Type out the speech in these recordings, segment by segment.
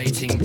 vibrating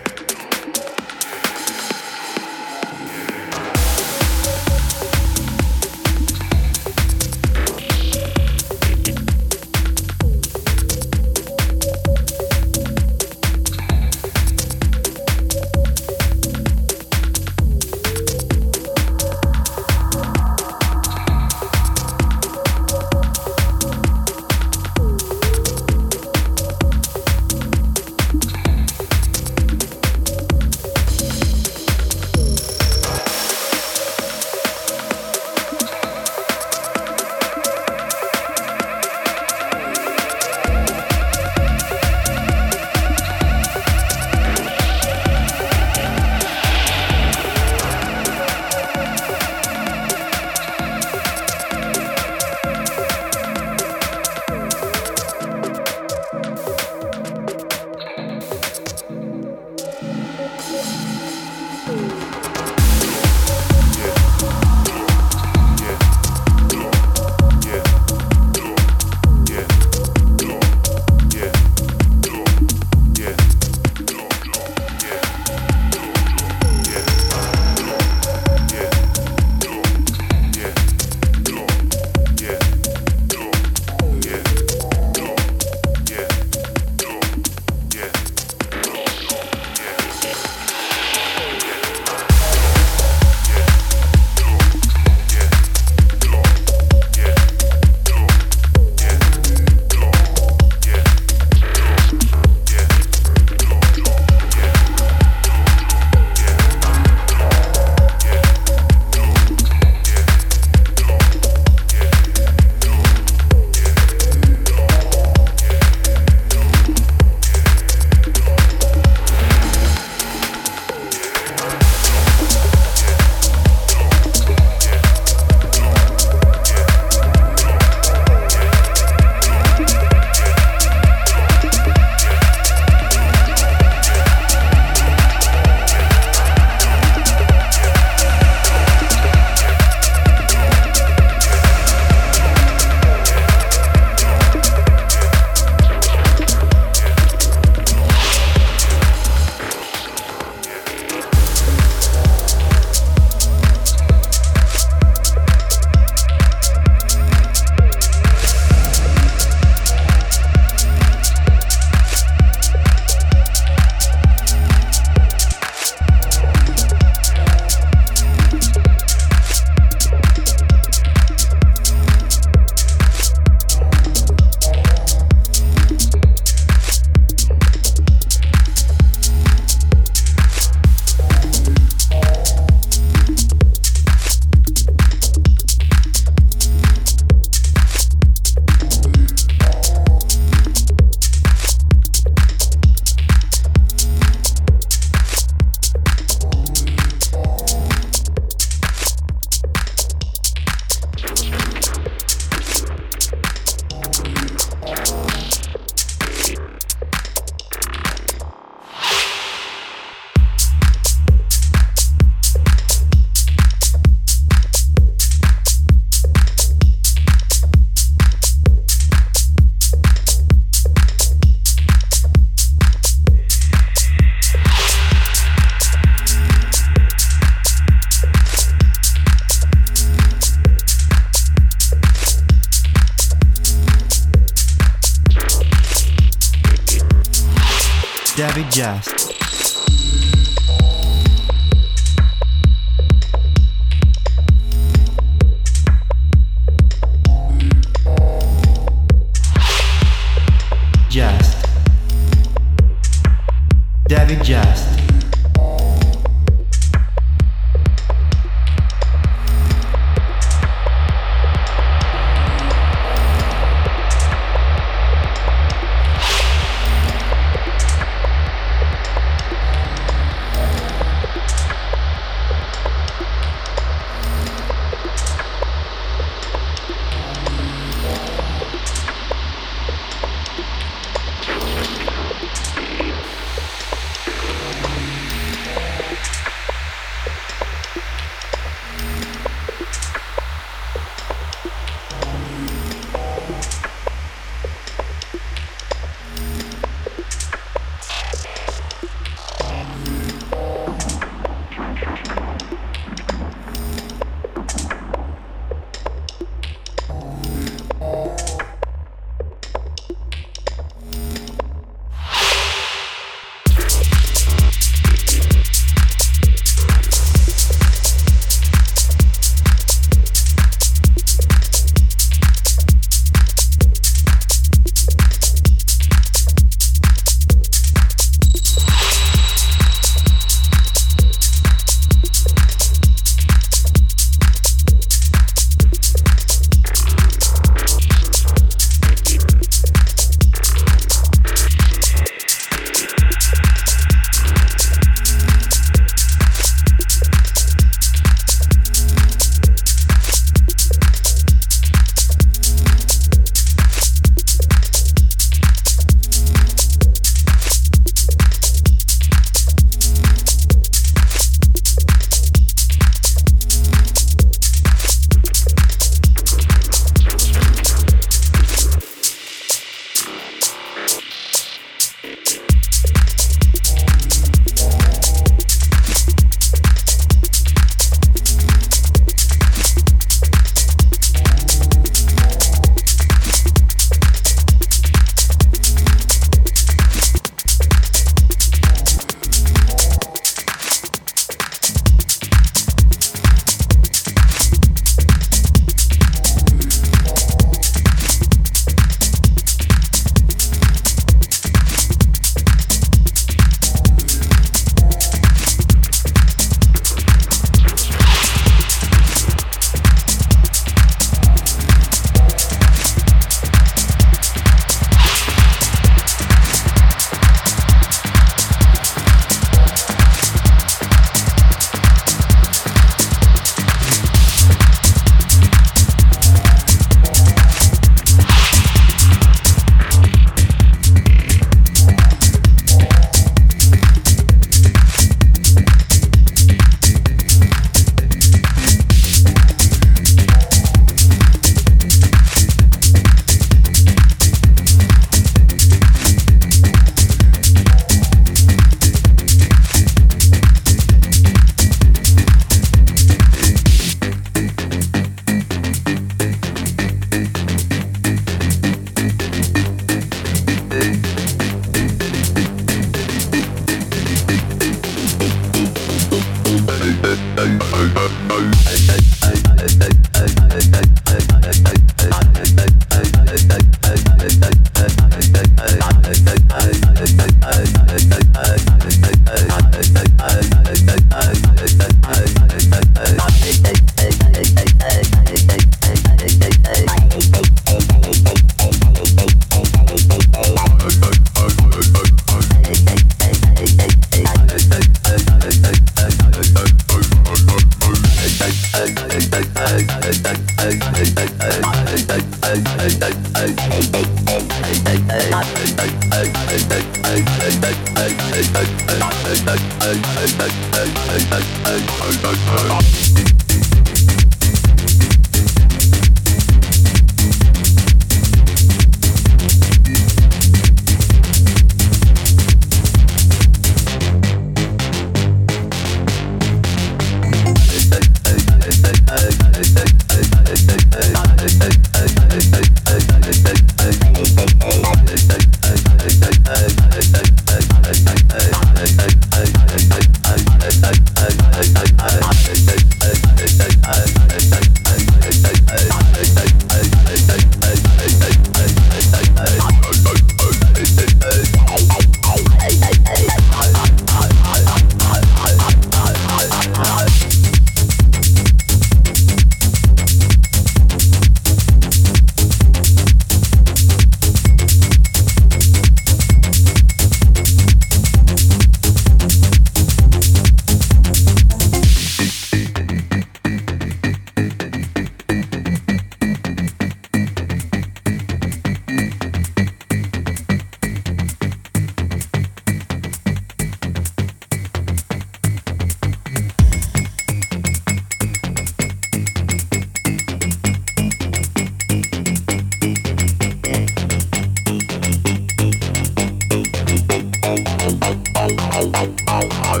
Hey,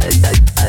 hey, hey.